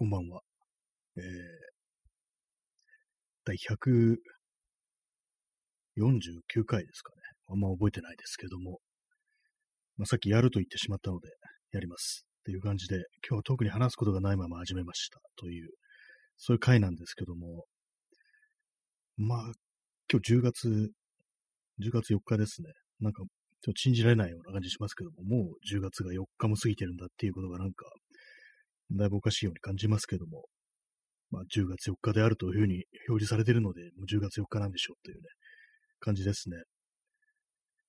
こんばんは。えー、第149回ですかね。あんま覚えてないですけども、まあ、さっきやると言ってしまったので、やります。っていう感じで、今日は特に話すことがないまま始めましたという、そういう回なんですけども、まあ、今日10月、10月4日ですね。なんか、ちょっと信じられないような感じしますけども、もう10月が4日も過ぎてるんだっていうことがなんか、だいぶおかしいように感じますけども、まあ、10月4日であるというふうに表示されているので、もう10月4日なんでしょうというね、感じですね。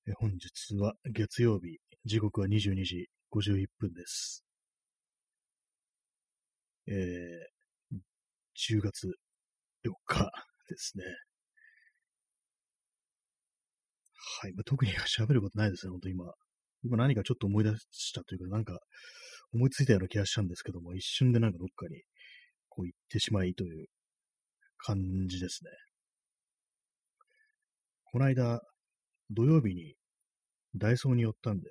え本日は月曜日、時刻は22時51分です。えー、10月4日ですね。はい。まあ、特に喋ることないですね、本当今。今何かちょっと思い出したというか、なんか思いついたような気がしたんですけども、一瞬でなんかどっかにこう行ってしまいという感じですね。この間、土曜日にダイソーに寄ったんで、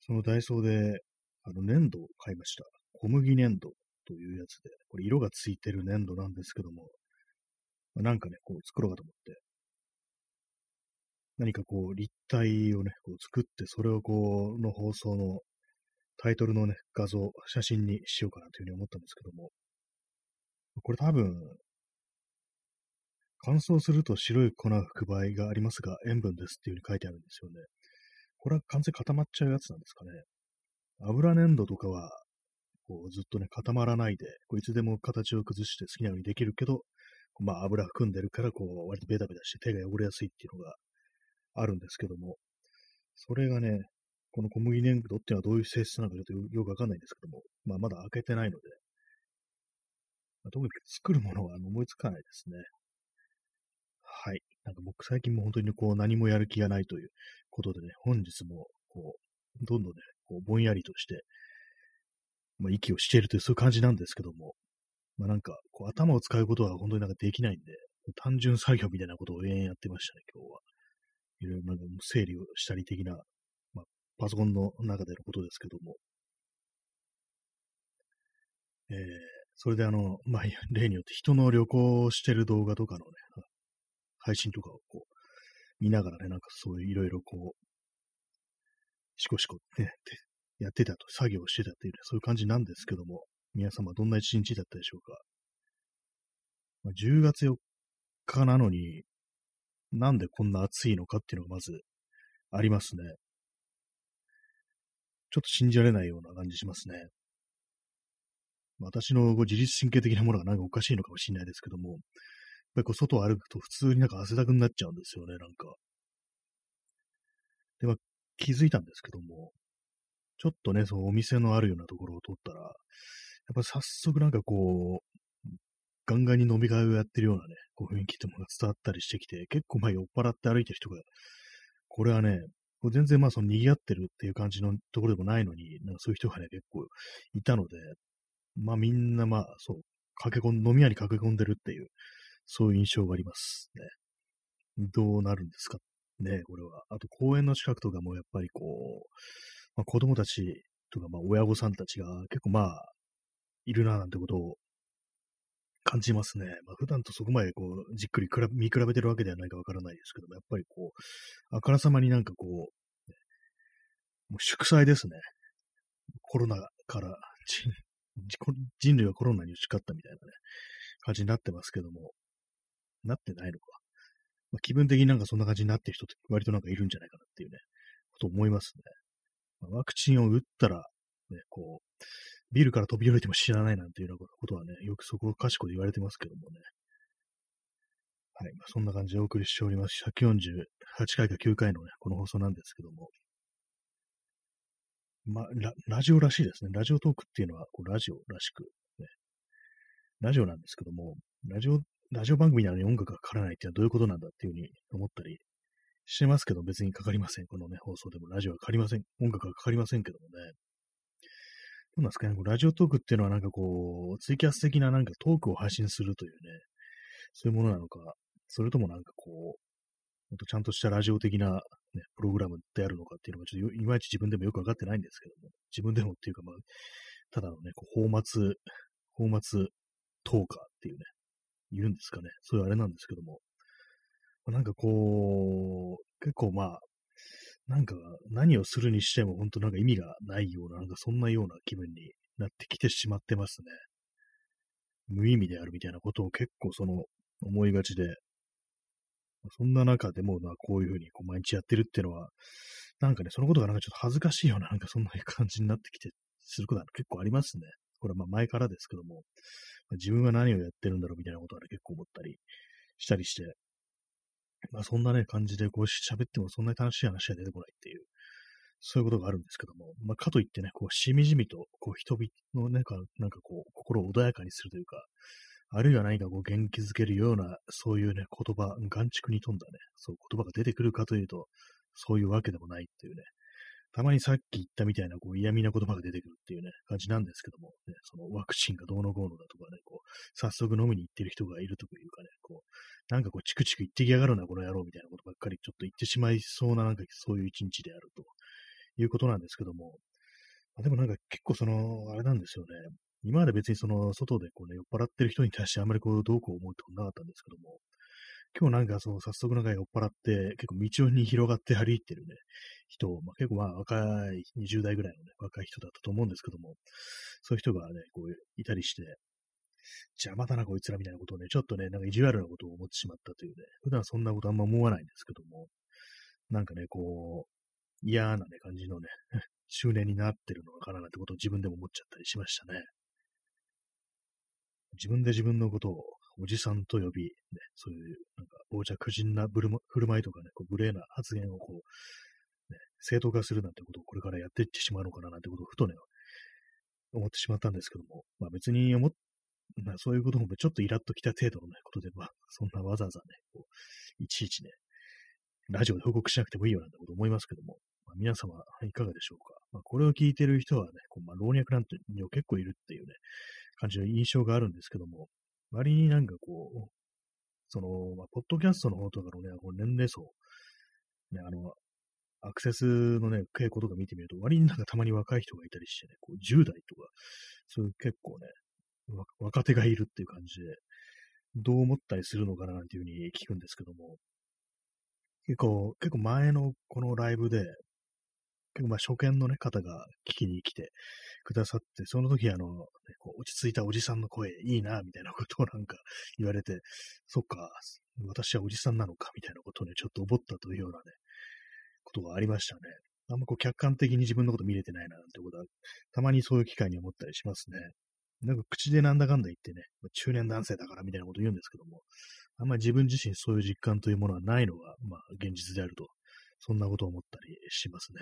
そのダイソーで、あの、粘土を買いました。小麦粘土というやつで、これ色がついてる粘土なんですけども、まあ、なんかね、こう作ろうかと思って、何かこう立体をね、こう作って、それをこう、の放送のタイトルのね、画像、写真にしようかなというふうに思ったんですけども、これ多分、乾燥すると白い粉を吹く場合がありますが、塩分ですっていうふうに書いてあるんですよね。これは完全固まっちゃうやつなんですかね。油粘土とかは、こうずっとね、固まらないで、こういつでも形を崩して好きなようにできるけど、まあ油含んでるから、こう割とベタベタして手が汚れやすいっていうのがあるんですけども、それがね、この小麦粘土っていうのはどういう性質なのかちょっとよくわかんないんですけども、まあまだ開けてないので、まあ、特に作るものは思いつかないですね。はい。なんか僕最近も本当にこう何もやる気がないということでね、本日もこう、どんどんね、こうぼんやりとして、まあ、息をしているというそういう感じなんですけども、まあなんかこう頭を使うことは本当になんかできないんで、単純作業みたいなことを永遠やってましたね、今日は。いろいろなんか整理をしたり的なパソコンの中でのことですけども、えー、それであの、まあ、例によって人の旅行してる動画とかのね、配信とかをこう、見ながらね、なんかそういういろいろこう、しこしこね、やってたと、作業してたっていう、ね、そういう感じなんですけども、皆様どんな一日だったでしょうか？まあ、10月4日なのに、なんでこんな暑いのかっていうのがまずありますね。ちょっと信じられないような感じしますね。私の自律神経的なものがなんかおかしいのかもしれないですけども、やっぱりこう外を歩くと普通になんか汗だくになっちゃうんですよね、なんか。で、まあ、気づいたんですけども、ちょっとね、そのお店のあるようなところを通ったら、やっぱ早速なんかこう、ガンガンに飲み会をやってるようなね、こう雰囲気ってものが伝わったりしてきて、結構まあ酔っ払って歩いてる人が、これはね、全然まあその賑わってるっていう感じのところでもないのに、なんかそういう人がね、結構いたので、まあみんなまあそう、駆け込ん、飲み屋に駆け込んでるっていう、そういう印象がありますね。どうなるんですかね、これは。あと公園の近くとかもやっぱりこう、まあ、子供たちとかまあ親御さんたちが結構まあ、いるななんてことを感じますね。まあ、普段とそこまでこう、じっくり見比べてるわけではないかわからないですけども、やっぱりこう、あからさまになんかこう、もう祝祭ですね。コロナから人類はコロナに打ち勝ったみたいなね、感じになってますけども、なってないのか。まあ、気分的になんかそんな感じになってる人って割となんかいるんじゃないかなっていうね、こと思いますね。まあ、ワクチンを打ったら、ね、こう、ビルから飛び降りても知らないなんていうようなことはね、よくそこかしこで言われてますけどもね。はい。まあ、そんな感じでお送りしております。148回か9回のね、この放送なんですけども。まあ、ララジオらしいですね。ラジオトークっていうのは、こうラジオらしく、ね。ラジオなんですけども、ラジオ、ラジオ番組なのに音楽がかからないっていうのはどういうことなんだっていうふうに思ったりしてますけど、別にかかりません。このね、放送でもラジオはかかりません。音楽がかかりませんけどもね。なんですかね、ラジオトークっていうのはなんかこう、ツイキャス的ななんかトークを配信するというね、そういうものなのか、それともなんかこう、ほんとちゃんとしたラジオ的な、ね、プログラムであるのかっていうのがちょっといまいち自分でもよくわかってないんですけども、自分でもっていうかまあ、ただのね、こう、泡沫泡沫透過っていうね、言うんですかね。そういうあれなんですけども。なんかこう、結構まあ、なんか何をするにしても本当なんか意味がないような、なんかそんなような気分になってきてしまってますね。無意味であるみたいなことを結構その思いがちで、そんな中でもな、こういうふうにこう毎日やってるっていうのは、なんかね、そのことがなんかちょっと恥ずかしいような、なんかそんな感じになってきて、することは結構ありますね。これはまあ前からですけども、自分は何をやってるんだろうみたいなことはね、結構思ったりしたりして、まあそんなね、感じでこう喋ってもそんなに楽しい話は出てこないっていう、そういうことがあるんですけども、まあかといってね、こうしみじみと、こう人々のね、なんかこう、心を穏やかにするというか、あるいは何かこう元気づけるような、そういうね、言葉、眼畜に富んだね、そう言葉が出てくるかというと、そういうわけでもないっていうね、たまにさっき言ったみたいな、こう、嫌味な言葉が出てくるっていうね、感じなんですけども、ね、そのワクチンがどうのこうのだとかね、こう、早速飲みに行ってる人がいるというかね、こう、なんかこう、チクチク言ってきやがるな、この野郎みたいなことばっかりちょっと言ってしまいそうな、なんかそういう一日であるということなんですけども、まあ、でもなんか結構その、あれなんですよね。今まで別にその、外でこうね、酔っ払ってる人に対してあんまりこう、どうこう思うってことなかったんですけども、今日なんかそう、早速なんか酔っ払って、結構道に広がって歩いてるね、人を、まあ、結構まあ若い20代ぐらいのね、若い人だったと思うんですけども、そういう人がね、こういたりして、邪魔だなこいつらみたいなことをね、ちょっとね、なんか意地悪なことを思ってしまったというね、普段そんなことあんま思わないんですけども、なんかね、こう、嫌なね、感じのね、執念になってるのかななんてことを自分でも思っちゃったりしましたね。自分で自分のことをおじさんと呼び、ね、そういう、なんか、傍若無人な振る舞いとかね、こう無礼な発言をこう、ね、正当化するなんてことをこれからやっていってしまうのかななんてことをふとね、思ってしまったんですけども、まあ別に思っ、まあそういうこともちょっとイラッときた程度のね、ことで、まあそんなわざわざね、こう、いちいちね、ラジオで報告しなくてもいいよなんてこと思いますけども、まあ、皆様いかがでしょうか。まあ、これを聞いてる人はね、こうまあ、老若なんて結構いるっていうね、感じの印象があるんですけども、割になんかこう、その、まあ、ポッドキャストの方とかのね、こう年齢層、ね、あの、アクセスのね、傾向とか見てみると、割になんかたまに若い人がいたりしてね、こう10代とか、そういう結構ね、若手がいるっていう感じで、どう思ったりするのかななんていうふうに聞くんですけども、結構、結構前のこのライブで、結構まあ初見のね、方が聞きに来てくださって、その時あの、ね、こう落ち着いたおじさんの声いいな、みたいなことをなんか言われて、そっか、私はおじさんなのか、みたいなことをね、ちょっと思ったというようなね、ことがありましたね。あんまこう客観的に自分のこと見れてないな、なんてことは、たまにそういう機会に思ったりしますね。なんか口でなんだかんだ言ってね、中年男性だからみたいなこと言うんですけども、あんまり自分自身そういう実感というものはないのが、まあ現実であると、そんなことを思ったりしますね。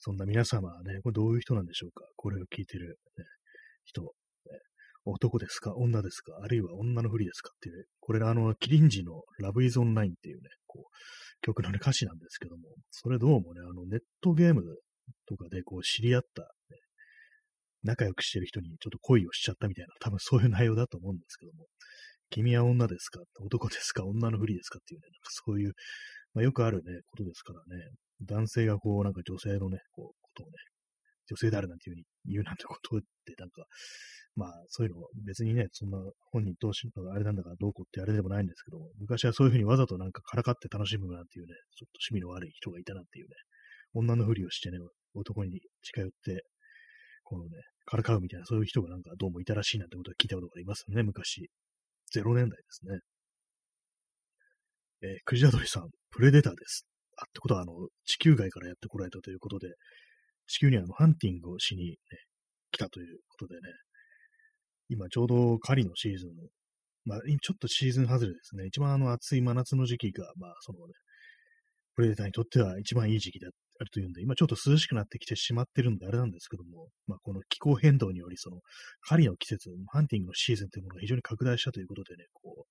そんな皆様はね、これどういう人なんでしょうか？これを聞いてる、ね、人、ね、男ですか？女ですか？あるいは女のふりですか？っていう、これあの、キリンジのラブイズオンラインっていうね、こう、曲の、ね、歌詞なんですけども、それどうもね、あの、ネットゲームとかでこう知り合った、ね、仲良くしてる人にちょっと恋をしちゃったみたいな、多分そういう内容だと思うんですけども、君は女ですか？男ですか？女のふりですか？っていうね、なんかそういう、まあ、よくあるね、ことですからね、男性がこう、なんか女性のね、こう、ことをね、女性であるなんていうふうに言うなんてことって、なんか、まあ、そういうの別にね、そんな本人同士のあれなんだからどうこうってあれでもないんですけど、昔はそういうふうにわざとなんかからかって楽しむなんていうね、ちょっと趣味の悪い人がいたなんていうね、女のふりをしてね、男に近寄って、このね、からかうみたいな、そういう人がなんかどうもいたらしいなんてことを聞いたことがありますね、昔。0年代ですね。えー、クジラドリさん、プレデターです。ってことは、あの、地球外からやってこられたということで、地球にあの、ハンティングをしに、ね、来たということでね、今ちょうど狩りのシーズン、まあ、ちょっとシーズン外れですね。一番あの暑い真夏の時期が、まあ、そのね、プレデターにとっては一番いい時期であるというんで、今ちょっと涼しくなってきてしまってるんであれなんですけども、まあ、この気候変動により、その、狩りの季節、ハンティングのシーズンというものが非常に拡大したということでね、こう、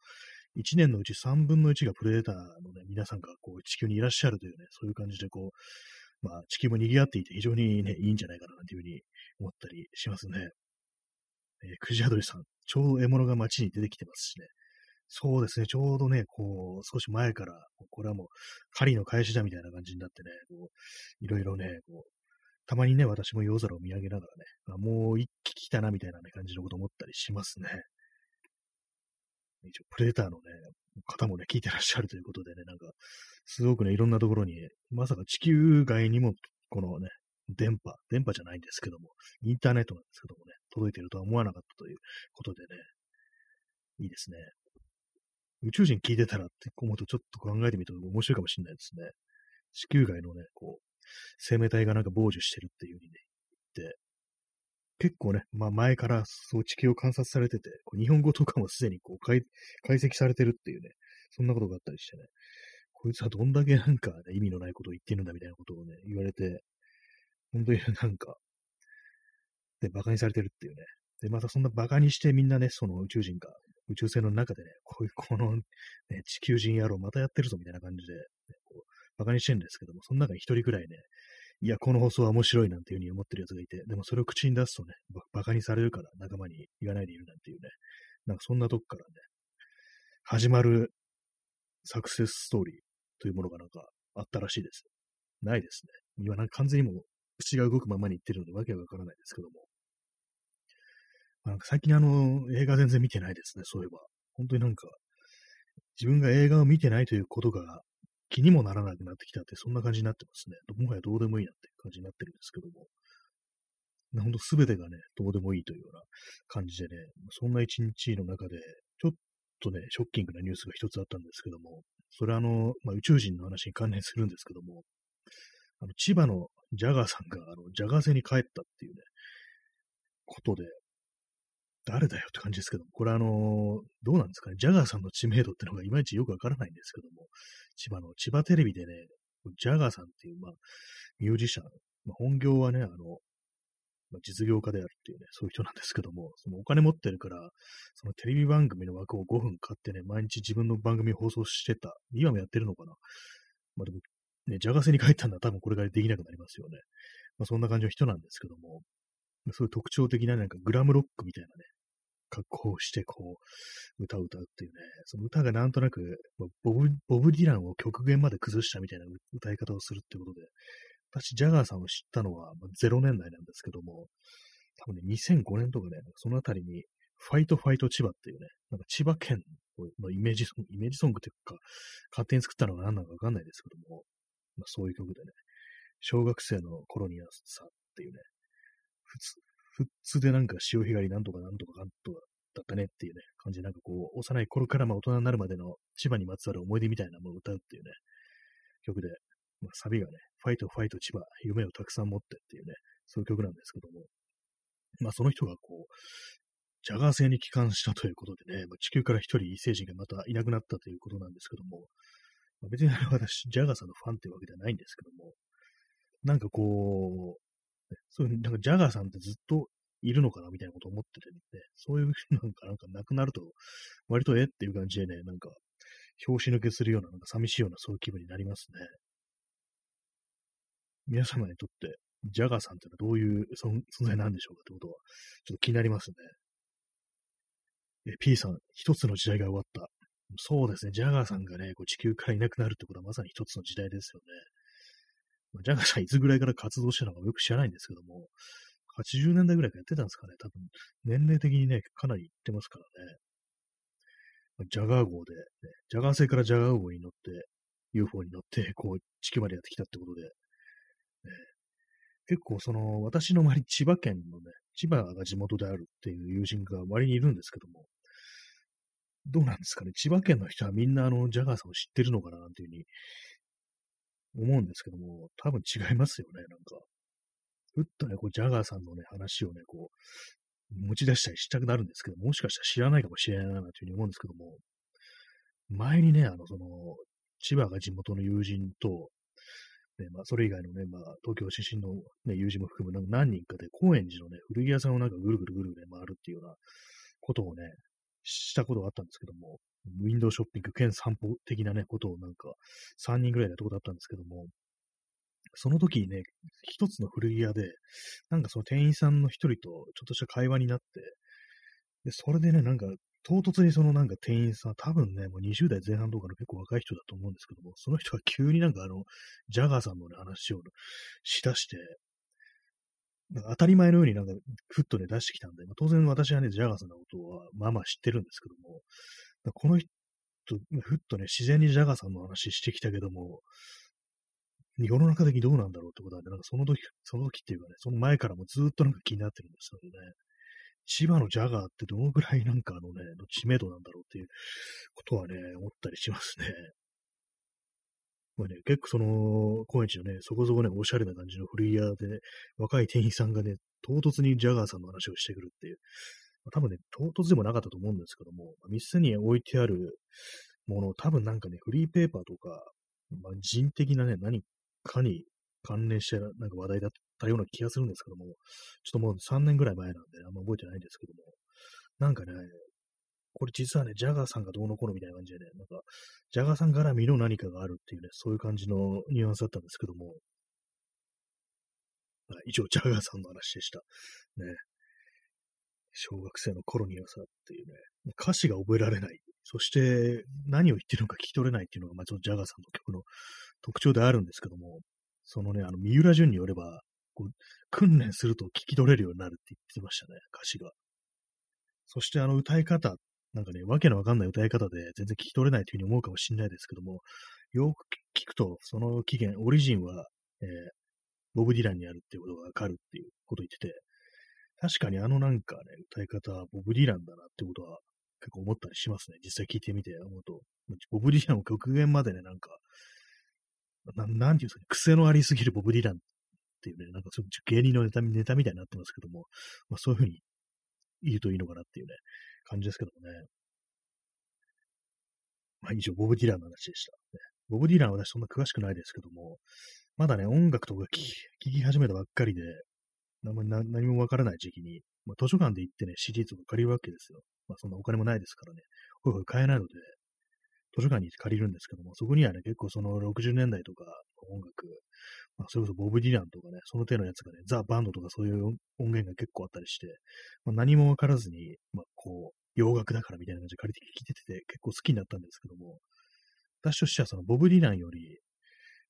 1年のうち3分の1がプレデターのね、皆さんがこう地球にいらっしゃるというね、そういう感じでこう、まあ地球も賑わっていて非常にね、いいんじゃないかなというふうに思ったりしますね。えー、クジアドリさん、ちょうど獲物が街に出てきてますしね。そうですね、ちょうどね、こう、少し前から、これはもう狩りの開始だみたいな感じになってね、こういろいろね、こう、たまにね、私も夜空を見上げながらね、あもう一気来たなみたいな、ね、感じのこと思ったりしますね。一応、プレーターのね、方もね、聞いてらっしゃるということでね、なんか、すごくね、いろんなところに、まさか地球外にも、このね、電波、電波じゃないんですけども、インターネットなんですけどもね、届いてるとは思わなかったということでね、いいですね。宇宙人聞いてたらって思うとちょっと考えてみると面白いかもしれないですね。地球外のね、こう、生命体がなんか傍受してるっていう風にね、言って、結構ね、まあ前からそう地球を観察されてて、こう日本語とかもすでにこう解析されてるっていうね、そんなことがあったりしてね、こいつはどんだけなんか、ね、意味のないことを言ってるんだみたいなことをね、言われて、本当になんか、で、馬鹿にされてるっていうね。で、またそんな馬鹿にしてみんなね、その宇宙人が、宇宙船の中でね、こういう、この、ね、地球人野郎またやってるぞみたいな感じで、ね、こう馬鹿にしてるんですけども、その中に一人くらいね、いや、この放送は面白いなんていうふうに思ってる奴がいて、でもそれを口に出すとね、馬鹿にされるから仲間に言わないでいるなんていうね、なんかそんなとこからね、始まるサクセスストーリーというものがなんかあったらしいです。ないですね。今なんか完全にもう口が動くままに言ってるのでわけがわからないですけども。なんか最近あの、映画全然見てないですね、そういえば。本当になんか、自分が映画を見てないということが気にもならなくなってきたって、そんな感じになってますね。もはやどうでもいいなって感じになってるんですけども。ほんと全てがね、どうでもいいというような感じでね、そんな一日の中で、ちょっとね、ショッキングなニュースが一つあったんですけども、それはあの、まあ、宇宙人の話に関連するんですけども、あの、千葉のジャガーさんが、あの、ジャガー星に帰ったっていうね、ことで、誰だよって感じですけども、これあの、どうなんですかね、ジャガーさんの知名度ってのがいまいちよくわからないんですけども、千葉の、千葉テレビでね、ジャガーさんっていう、まあ、ミュージシャン、まあ、本業はね、あの、まあ、実業家であるっていうね、そういう人なんですけども、そのお金持ってるから、そのテレビ番組の枠を5分買ってね、毎日自分の番組放送してた。今もやってるのかな。まあでも、ね、ジャガセに帰ったんだ多分これからできなくなりますよね。まあそんな感じの人なんですけども、そういう特徴的ななんかグラムロックみたいなね、格好をしてこう、歌を歌うっていうね、その歌がなんとなく、ボブ、ボブ・ディランを極限まで崩したみたいな歌い方をするってことで、私、ジャガーさんを知ったのは、まあ、0年代なんですけども、多分ね、2005年とかね、そのあたりに、ファイトファイト千葉っていうね、なんか千葉県のイメージソング、イメージソングっていうか、勝手に作ったのが何なのかわかんないですけども、まあ、そういう曲でね、小学生の頃にはさっていうね、普通、普通でなんか潮干狩りなんとかなんとかかんとかだったねっていうね、感じでなんかこう、幼い頃からまあ大人になるまでの千葉にまつわる思い出みたいなものを歌うっていうね、曲で、まあ、サビがね、ファイトファイト千葉、夢をたくさん持ってっていうね、そういう曲なんですけども、まあその人がこう、ジャガー星に帰還したということでね、まあ、地球から一人異星人がまたいなくなったということなんですけども、まあ、別に私、ジャガーさんのファンっていうわけではないんですけども、なんかこう、そういう、なんかジャガーさんってずっといるのかなみたいなこと思っててね、そういうなんか、なんかなくなると、割とえっていう感じでね、なんか、拍子抜けするような、なんか寂しいようなそういう気分になりますね。皆様にとって、ジャガーさんってのはどういう存在なんでしょうかってことは、ちょっと気になりますね。え、P さん、一つの時代が終わった。そうですね、ジャガーさんがね、こう地球からいなくなるってことはまさに一つの時代ですよね。ジャガーさんいつぐらいから活動してたのかよく知らないんですけども、80年代ぐらいからやってたんですかね。多分、年齢的にね、かなり行ってますからね。ま、ジャガー号で、ね、ジャガー星からジャガー号に乗って、UFO に乗って、こう、地球までやってきたってことで、ね、結構その、私の周り、千葉県のね、千葉が地元であるっていう友人が割にいるんですけども、どうなんですかね。千葉県の人はみんなあの、ジャガーさんを知ってるのかななんていうふうに思うんですけども、多分違いますよね、なんか。ふっとね、こう、ジャガーさんのね、話をね、こう、持ち出したりしたくなるんですけど、もしかしたら知らないかもしれないな、というふうに思うんですけども、前にね、あの、その、千葉が地元の友人と、ね、まあ、それ以外のね、まあ、東京出身の、ね、友人も含む何人かで、高円寺のね、古着屋さんをなんかぐるぐるぐるぐる、回るっていうようなことをね、したことがあったんですけども、ウィンドウショッピング兼散歩的なね、ことをなんか、3人ぐらいやったことあったんですけども、その時にね、一つの古着屋で、なんかその店員さんの一人とちょっとした会話になって、で、それでね、なんか、唐突にそのなんか店員さん、多分ね、もう20代前半とかの結構若い人だと思うんですけども、その人が急になんかあの、ジャガーさんのね、話をしだして、なんか当たり前のようになんか、ふっとね、出してきたんで、まあ、当然私はね、ジャガーさんのことは、まあまあ知ってるんですけども、この人、ふっとね、自然にジャガーさんの話してきたけども、世の中的にどうなんだろうってことなんで、なんかその時、その時っていうかね、その前からもずっとなんか気になってるんですよね。千葉のジャガーってどのぐらいなんかあのね、知名度なんだろうっていうことはね、思ったりしますね。まあね、結構その、高円寺のね、そこそこね、おしゃれな感じのフリーヤーで、若い店員さんがね、唐突にジャガーさんの話をしてくるっていう。まあ、多分ね、唐突でもなかったと思うんですけども、まあ、店に置いてあるもの、多分なんかね、フリーペーパーとか、まあ、人的なね、何かに関連して、なんか話題だったような気がするんですけども、ちょっともう3年ぐらい前なんで、あんま覚えてないんですけども、なんかね、これ実はね、ジャガーさんがどうのこうのみたいな感じでね、なんか、ジャガーさん絡みの何かがあるっていうね、そういう感じのニュアンスだったんですけども、以上、ジャガーさんの話でした。ね。小学生の頃にはさっていうね、歌詞が覚えられない。そして、何を言ってるのか聞き取れないっていうのが、まあ、ちょっとジャガーさんの曲の特徴であるんですけども、そのね、あの、三浦淳によれば、こう、訓練すると聞き取れるようになるって言ってましたね、歌詞が。そしてあの歌い方なんかね、わけのわかんない歌い方で全然聞き取れないというふうに思うかもしれないですけども、よく聞くと、その起源、オリジンは、えー、ボブ・ディランにあるっていうことがわかるっていうことを言ってて、確かにあのなんかね、歌い方はボブ・ディランだなってことは結構思ったりしますね。実際聞いてみて思うと。ボブ・ディランを極限までね、なんか、ななんていうんですかね、癖のありすぎるボブ・ディランっていうね、なんかそういう芸人のネタネタみたいになってますけども、まあそういうふうに言うといいのかなっていうね、感じですけどもね。まあ以上、ボブ・ディランの話でした。ボブ・ディランは私そんな詳しくないですけども、まだね、音楽とか聴き始めたばっかりで、何もわからない時期に、まあ、図書館で行ってね、CD とか借りるわけですよ。まあそんなお金もないですからね、ほいほい買えないので、図書館に借りるんですけども、そこにはね、結構その60年代とか音楽、まあ、それこそボブ・ディランとかね、その手のやつがね、ザ・バンドとかそういう音源が結構あったりして、まあ、何もわからずに、まあ、こう、洋楽だからみたいな感じで借りてきてて結構好きになったんですけども、私としてはそのボブ・ディランより、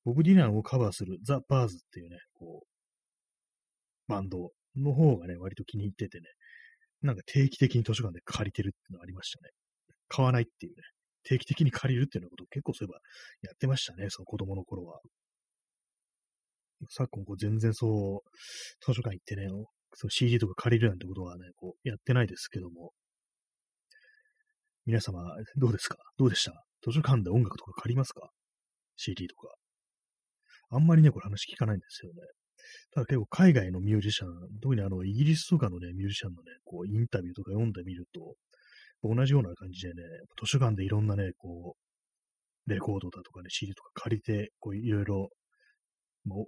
ボブ・ディランをカバーするザ・バーズっていうね、こう、バンドの方がね、割と気に入っててね、なんか定期的に図書館で借りてるっていうのがありましたね。買わないっていうね、定期的に借りるっていうようなことを結構そういえばやってましたね、その子供の頃は。昨今こう全然そう、図書館行ってね、そう CD とか借りるなんてことはね、こうやってないですけども、皆様、どうですか？どうでした？図書館で音楽とか借りますか ?CD とか。あんまりね、これ話聞かないんですよね。ただ結構海外のミュージシャン、特にあの、イギリスとかのね、ミュージシャンのね、こう、インタビューとか読んでみると、同じような感じでね、図書館でいろんなね、こう、レコードだとかね、CD とか借りて、こう、いろいろ、も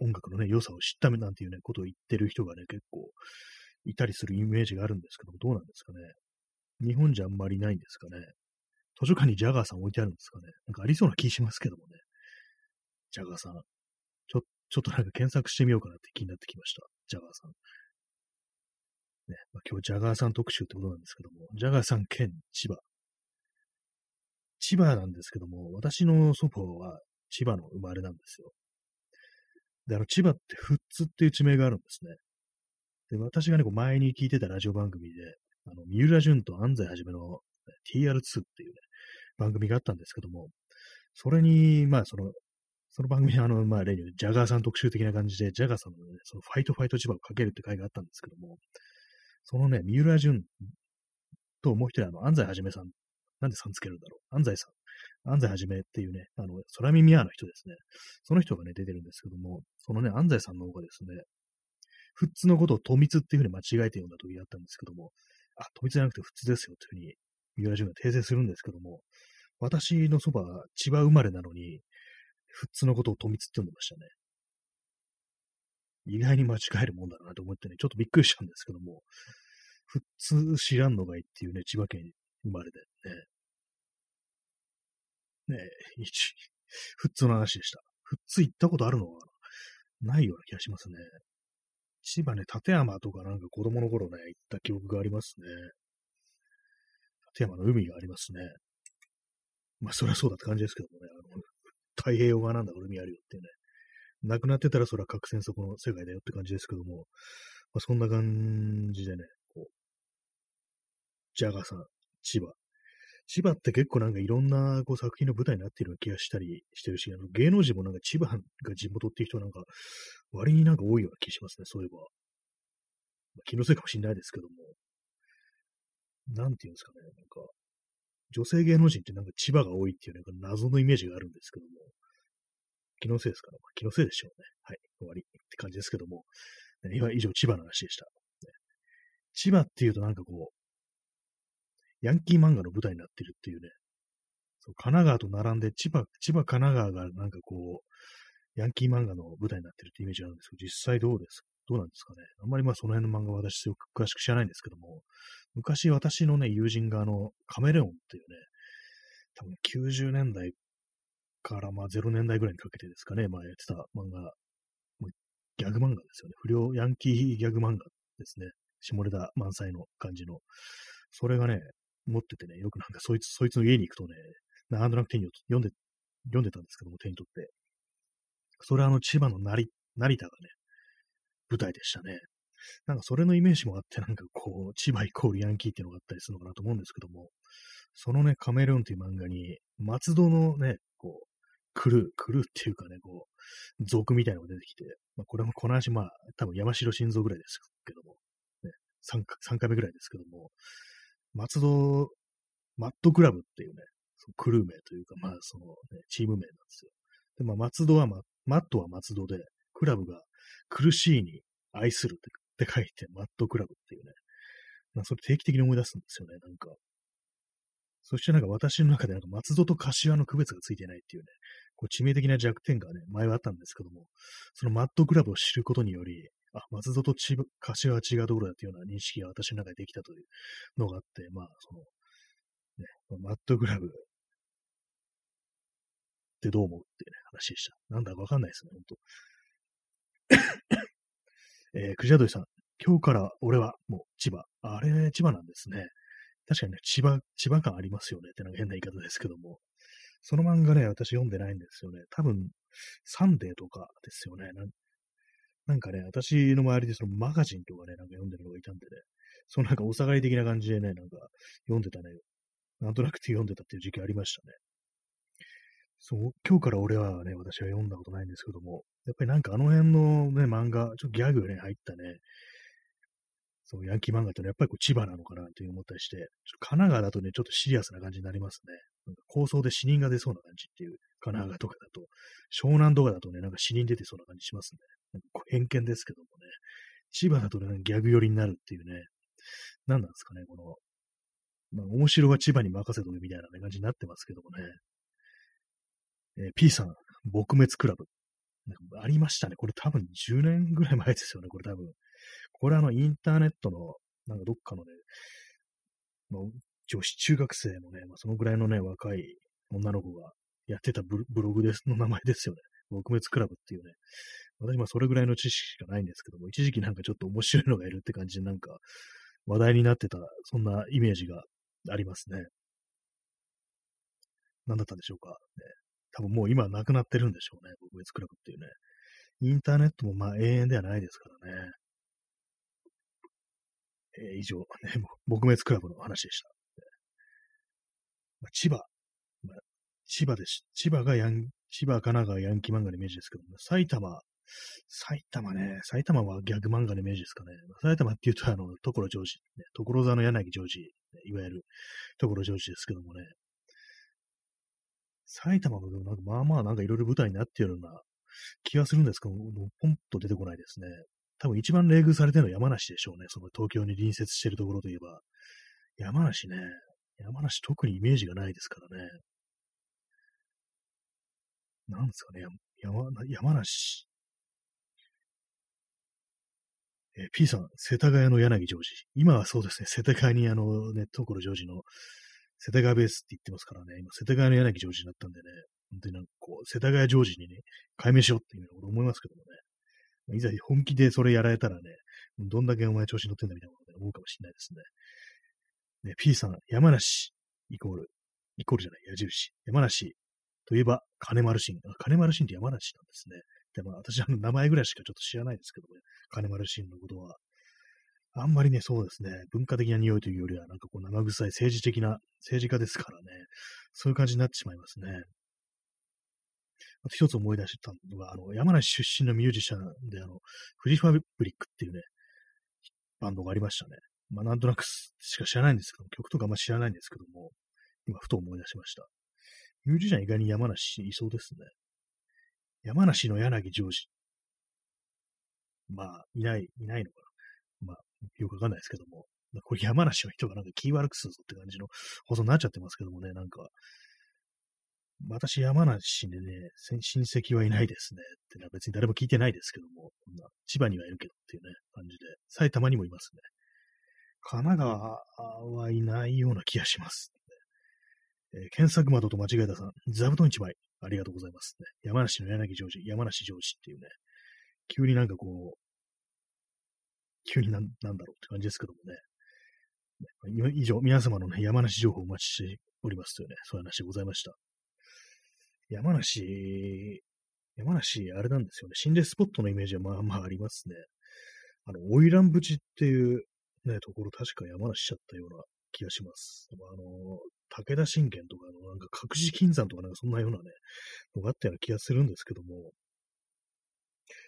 う、音楽のね、良さを知っためなんていうね、ことを言ってる人がね、結構、いたりするイメージがあるんですけども、どうなんですかね？日本じゃあんまりないんですかね。図書館にジャガーさん置いてあるんですかね。なんかありそうな気しますけどもね。ジャガーさん。ちょ、ちょっとなんか検索してみようかなって気になってきました。ジャガーさん。ね、まあ、今日ジャガーさん特集ってことなんですけども、ジャガーさん兼千葉。千葉なんですけども、私の祖母は千葉の生まれなんですよ。で、あの、千葉って富津っていう地名があるんですね。で、私がね、こう前に聞いてたラジオ番組で、あの、三浦淳と安西はじめの TR2 っていうね、番組があったんですけども、それに、まあ、その、その番組あの、まあ、例にジャガーさん特集的な感じで、ジャガーさんのね、そのファイトファイト千葉をかけるって回があったんですけども、そのね、三浦淳ともう一人あの、安西はじめさん、なんでさんつけるんだろう。安西さん。安西はじめっていうね、あの、空耳屋の人ですね。その人がね、出てるんですけども、そのね、安西さんの方がですね、富津のことを富津っていうふうに間違えて読んだ時があったんですけども、あ、富津じゃなくて富津ですよというふうに、三浦淳が訂正するんですけども、私のそば、千葉生まれなのに、富津のことを富津って読んでましたね。意外に間違えるもんだなと思ってね、ちょっとびっくりしたんですけども、普通知らんのがいいっていうね、千葉県生まれてね。ねえ、一、普通の話でした。普通行ったことあるのはないような気がしますね。千葉ね、立山とかなんか子供の頃ね、行った記憶がありますね。立山の海がありますね。まあ、そりゃそうだって感じですけどもね、あの、太平洋側なんだから海あるよっていうね。亡くなってたらそれは核戦争の世界だよって感じですけども、まあ、そんな感じでね、こう、ジャガーさん、千葉。千葉って結構なんかいろんなこう作品の舞台になっているような気がしたりしてるし、あの芸能人もなんか千葉が地元っていう人なんか割になんか多いような気しますね、そういえば。まあ、気のせいかもしれないですけども。なんていうんですかね、なんか、女性芸能人ってなんか千葉が多いっていうなんか謎のイメージがあるんですけども、気のせいですから、まあ、気のせいでしょうね。はい、終わりって感じですけども、ね、今以上千葉の話でした、千葉っていうとなんかこう、ヤンキー漫画の舞台になってるっていうね、そう神奈川と並んで千葉、千葉、神奈川がなんかこう、ヤンキー漫画の舞台になってるってイメージがあるんですけど、実際どうです？どうなんですかね？あんまりまあその辺の漫画は私すごく詳しく知らないんですけども、昔私のね、友人があの、カメレオンっていうね、多分90年代からまあ0年代ぐらいにかけてですかね、まあやってた漫画、ギャグ漫画ですよね。不良ヤンキーギャグ漫画ですね。下ネタ満載の感じの。それがね、持っててね、よくなんかそいつ、そいつの家に行くとね、なんとなく手に読んで、読んでたんですけども、手に取って。それはあの千葉の成成田がね、舞台でしたね。なんかそれのイメージもあって、なんかこう、千葉イコールヤンキーっていうのがあったりするのかなと思うんですけども、そのね、カメレオンっていう漫画に、松戸のね、こう、クルー、クルーっていうかね、こう、族みたいなのが出てきて、まあ、これもこの話、まあ、多分山城心臓ぐらいですけども、ね、3, 3回目ぐらいですけども、松戸、マットクラブっていうね、そのクルー名というか、まあ、その、ね、チーム名なんですよ。で、まあ、松戸は、ま、マットは松戸で、クラブが苦しいに愛するって書いて、マットクラブっていうね。まあ、それ定期的に思い出すんですよね、なんか。そしてなんか私の中でなんか松戸と柏の区別がついてないっていうね、こう致命的な弱点がね、前はあったんですけども、そのマットクラブを知ることにより、あ、松戸と千葉柏は違うところだっていうような認識が私の中でできたというのがあって、まあ、その、ね、マットクラブってどう思うっていうね、話でした。なんだかわかんないですね、ほんと。えー、クジャドイさん、今日から俺はもう千葉。あれ、千葉なんですね。確かにね、千葉、千葉感ありますよねってなんか変な言い方ですけども。その漫画ね、私読んでないんですよね。多分、サンデーとかですよね。なんなんかね、私の周りでそのマガジンとかね、なんか読んでるのがいたんでね、そのなんかお下がり的な感じでね、なんか読んでたね、なんとなくて読んでたっていう時期ありましたね。そう、今日から俺はね、私は読んだことないんですけども、やっぱりなんかあの辺のね、漫画、ちょっとギャグがね、入ったね、そう、ヤンキー漫画ってのはやっぱりこう千葉なのかなという思ったりして、ちょっと神奈川だとね、ちょっとシリアスな感じになりますね。構想で死人が出そうな感じっていう、神奈川とかだと、湘南とかだとね、なんか死人出てそうな感じしますね。偏見ですけどもね、千葉だとね、ギャグ寄りになるっていうね、何なんですかね、この、まあ、面白は千葉に任せとけみたいな、感じになってますけどもね。えー、P さん、撲滅クラブ。ありましたね。これ多分10年ぐらい前ですよね、これ多分。これあの、インターネットの、なんかどっかのね、まあ、女子中学生のね、まあ、そのぐらいのね、若い女の子がやってたブログですの名前ですよね。撲滅クラブっていうね。私もそれぐらいの知識しかないんですけども、一時期なんかちょっと面白いのがいるって感じでなんか話題になってた、そんなイメージがありますね。何だったんでしょうか。ね、多分もう今なくなってるんでしょうね。撲滅クラブっていうね。インターネットもまあ永遠ではないですからね。えー、以上、ね、撲滅クラブの話でした。まあ、千葉、まあ、千葉です。千葉がヤン、千葉、神奈川、ヤンキー漫画のイメージですけども、埼玉、埼玉ね、埼玉はギャグ漫画のイメージですかね。埼玉って言うと、あの、所ジョージ、ね、所沢の柳ジョージ、いわゆる所ジョージですけどもね。埼玉もなんかまあまあなんかいろいろ舞台になっているような気がするんですけど、ポンと出てこないですね。多分一番冷遇されてるのは山梨でしょうね。その東京に隣接しているところといえば。山梨ね。山梨特にイメージがないですからね。なんですかね。山、山梨。えー、P さん、世田谷の柳ジョージ。今はそうですね、世田谷にあのね、所ジョージの世田谷ベースって言ってますからね、今、世田谷の柳ジョージになったんでね、本当になんかこう、世田谷ジョージにね、解明しようっていうの思いますけどもね。いざ本気でそれやられたらね、どんだけお前調子に乗ってんだみたいなことで思うかもしれないですね。ね、P さん、山梨、イコール、イコールじゃない、矢印。山梨といえば、金丸信。金丸信って山梨なんですね。て、まあ私は名前ぐらいしかちょっと知らないですけどね、金丸信のことは。あんまりね、そうですね、文化的な匂いというよりは、なんかこう生臭い政治的な政治家ですからね、そういう感じになってしまいますね。あと一つ思い出したのが、あの、山梨出身のミュージシャンで、あの、フリーファブリックっていうね、バンドがありましたね。まあ、なんとなくしか知らないんですけど曲とかあんま知らないんですけども、今、ふと思い出しました。ミュージシャン意外に山梨いそうですね。山梨の柳ジョージ。まあ、いない、いないのかな。まあ、よくわかんないですけども。これ山梨の人がなんか気悪くするぞって感じの放送になっちゃってますけどもね、なんか、私山梨でね、親戚はいないですね。ってのは別に誰も聞いてないですけども、千葉にはいるけどっていうね、感じで、埼玉にもいますね。神奈川はいないような気がします。えー、検索窓と間違えたさん、座布団一枚、ありがとうございます、山梨の柳ジョージ、山梨ジョージっていうね、急になんかこう、急になんなんだろうって感じですけどもね。以上、皆様の、ね、山梨情報をお待ちしておりますというね、そういう話でございました。山梨、山梨、あれなんですよね。心霊スポットのイメージはまあまあありますね。あの、花魁淵っていうね、ところ確か山梨しちゃったような気がします。あの、武田信玄とかのなんか隠し金山とかなんかそんなようなね、のがあったような気がするんですけども、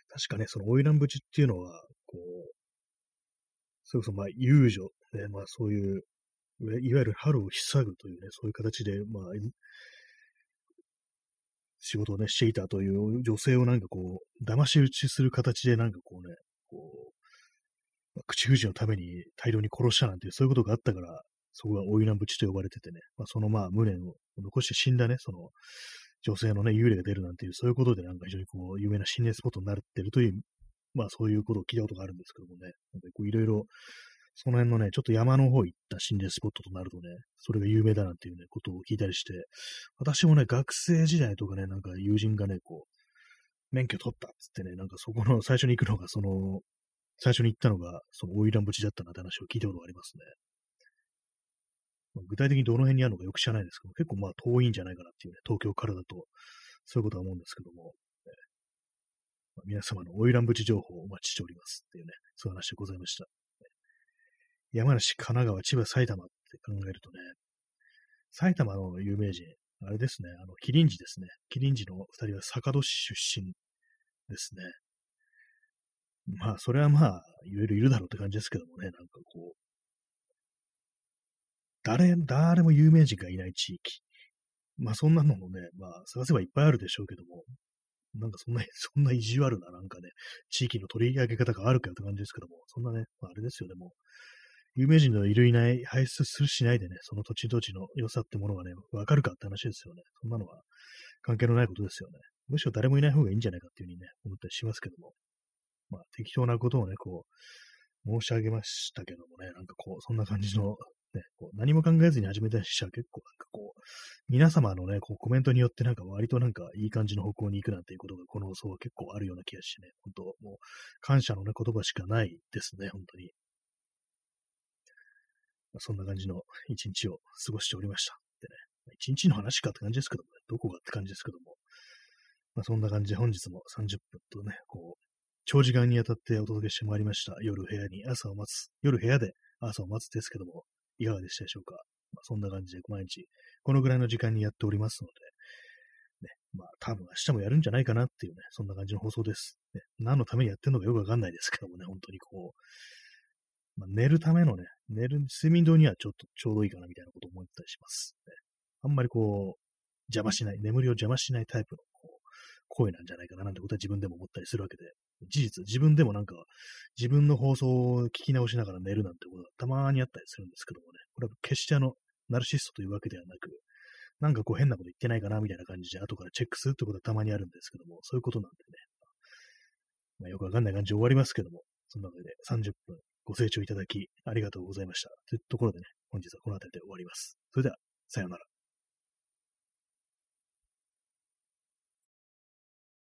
確かね、その花魁淵っていうのは、こう、それこそまあ遊女、ね、まあそういう、いわゆる春を塞ぐというね、そういう形で、まあ、仕事をね、していたという女性をなんかこう、騙し討ちする形でなんかこうね、こう、口封じのために大量に殺したなんて、そういうことがあったから、そこが大稲淵と呼ばれててね、まあ、そのまあ無念を残して死んだね、その女性のね、幽霊が出るなんていう、そういうことでなんか非常にこう、有名な心霊スポットになってるという、まあそういうことを聞いたことがあるんですけどもね、なんかこういろいろ、その辺のね、ちょっと山の方行った心霊スポットとなるとね、それが有名だなんていうね、ことを聞いたりして、私もね、学生時代とかね、なんか友人がね、こう、免許取ったっつってね、なんかそこの最初に行くのが、その、最初に行ったのが、その花魁淵だったなって話を聞いたことがありますね。まあ、具体的にどの辺にあるのかよく知らないですけど、結構まあ遠いんじゃないかなっていうね、東京からだと、そういうことは思うんですけども、えまあ、皆様の花魁淵情報をお待ちしておりますっていうね、そういう話でございました。山梨、神奈川、千葉、埼玉って考えるとね、埼玉の有名人、あれですね、あの、麒麟寺ですね。麒麟寺の二人は坂戸市出身ですね。まあ、それはまあ、いろいろいるだろうって感じですけどもね、なんかこう、誰、誰も有名人がいない地域。まあ、そんなのもね、まあ、探せばいっぱいあるでしょうけども、なんかそんな、そんな意地悪な、なんかね、地域の取り上げ方があるかって感じですけども、そんなね、まあ、あれですよね、もう、有名人のいるいない、排出するしないでね、その土地土地の良さってものがね、わかるかって話ですよね。そんなのは関係のないことですよね。むしろ誰もいない方がいいんじゃないかっていうふうにね、思ったりしますけども。まあ、適当なことをね、こう、申し上げましたけどもね、なんかこう、そんな感じの、ね、こう何も考えずに始めたりし結構なんかこう、皆様のね、こうコメントによってなんか割となんかいい感じの方向に行くなんていうことがこの放送は結構あるような気がしてね、本当もう感謝のね、言葉しかないですね、本当に。そんな感じの一日を過ごしておりました。でね、一日の話かって感じですけどもね、どこがって感じですけども、まあ、そんな感じで本日も30分とね、こう、長時間にあたってお届けしてまいりました。夜部屋に朝を待つ。夜部屋で朝を待つですけども、いかがでしたでしょうか？まあ、そんな感じで毎日、このぐらいの時間にやっておりますので、ね、まあ多分明日もやるんじゃないかなっていうね、そんな感じの放送です。ね、何のためにやってるのかよくわかんないですけどもね、本当にこう、まあ、寝るためのね、寝る、睡眠導にはちょっとちょうどいいかなみたいなこと思ったりします。ね、あんまりこう、邪魔しない、眠りを邪魔しないタイプの声なんじゃないかななんてことは自分でも思ったりするわけで、事実、自分でもなんか、自分の放送を聞き直しながら寝るなんてことがたまにあったりするんですけどもね、これは決してあの、ナルシストというわけではなく、なんかこう変なこと言ってないかなみたいな感じで後からチェックするってことはたまにあるんですけども、そういうことなんでね、まあ、よくわかんない感じで終わりますけども、そんなわけで30分ご清聴いただきありがとうございました。というところでね、本日はこの辺りで終わります。それでは、さようなら。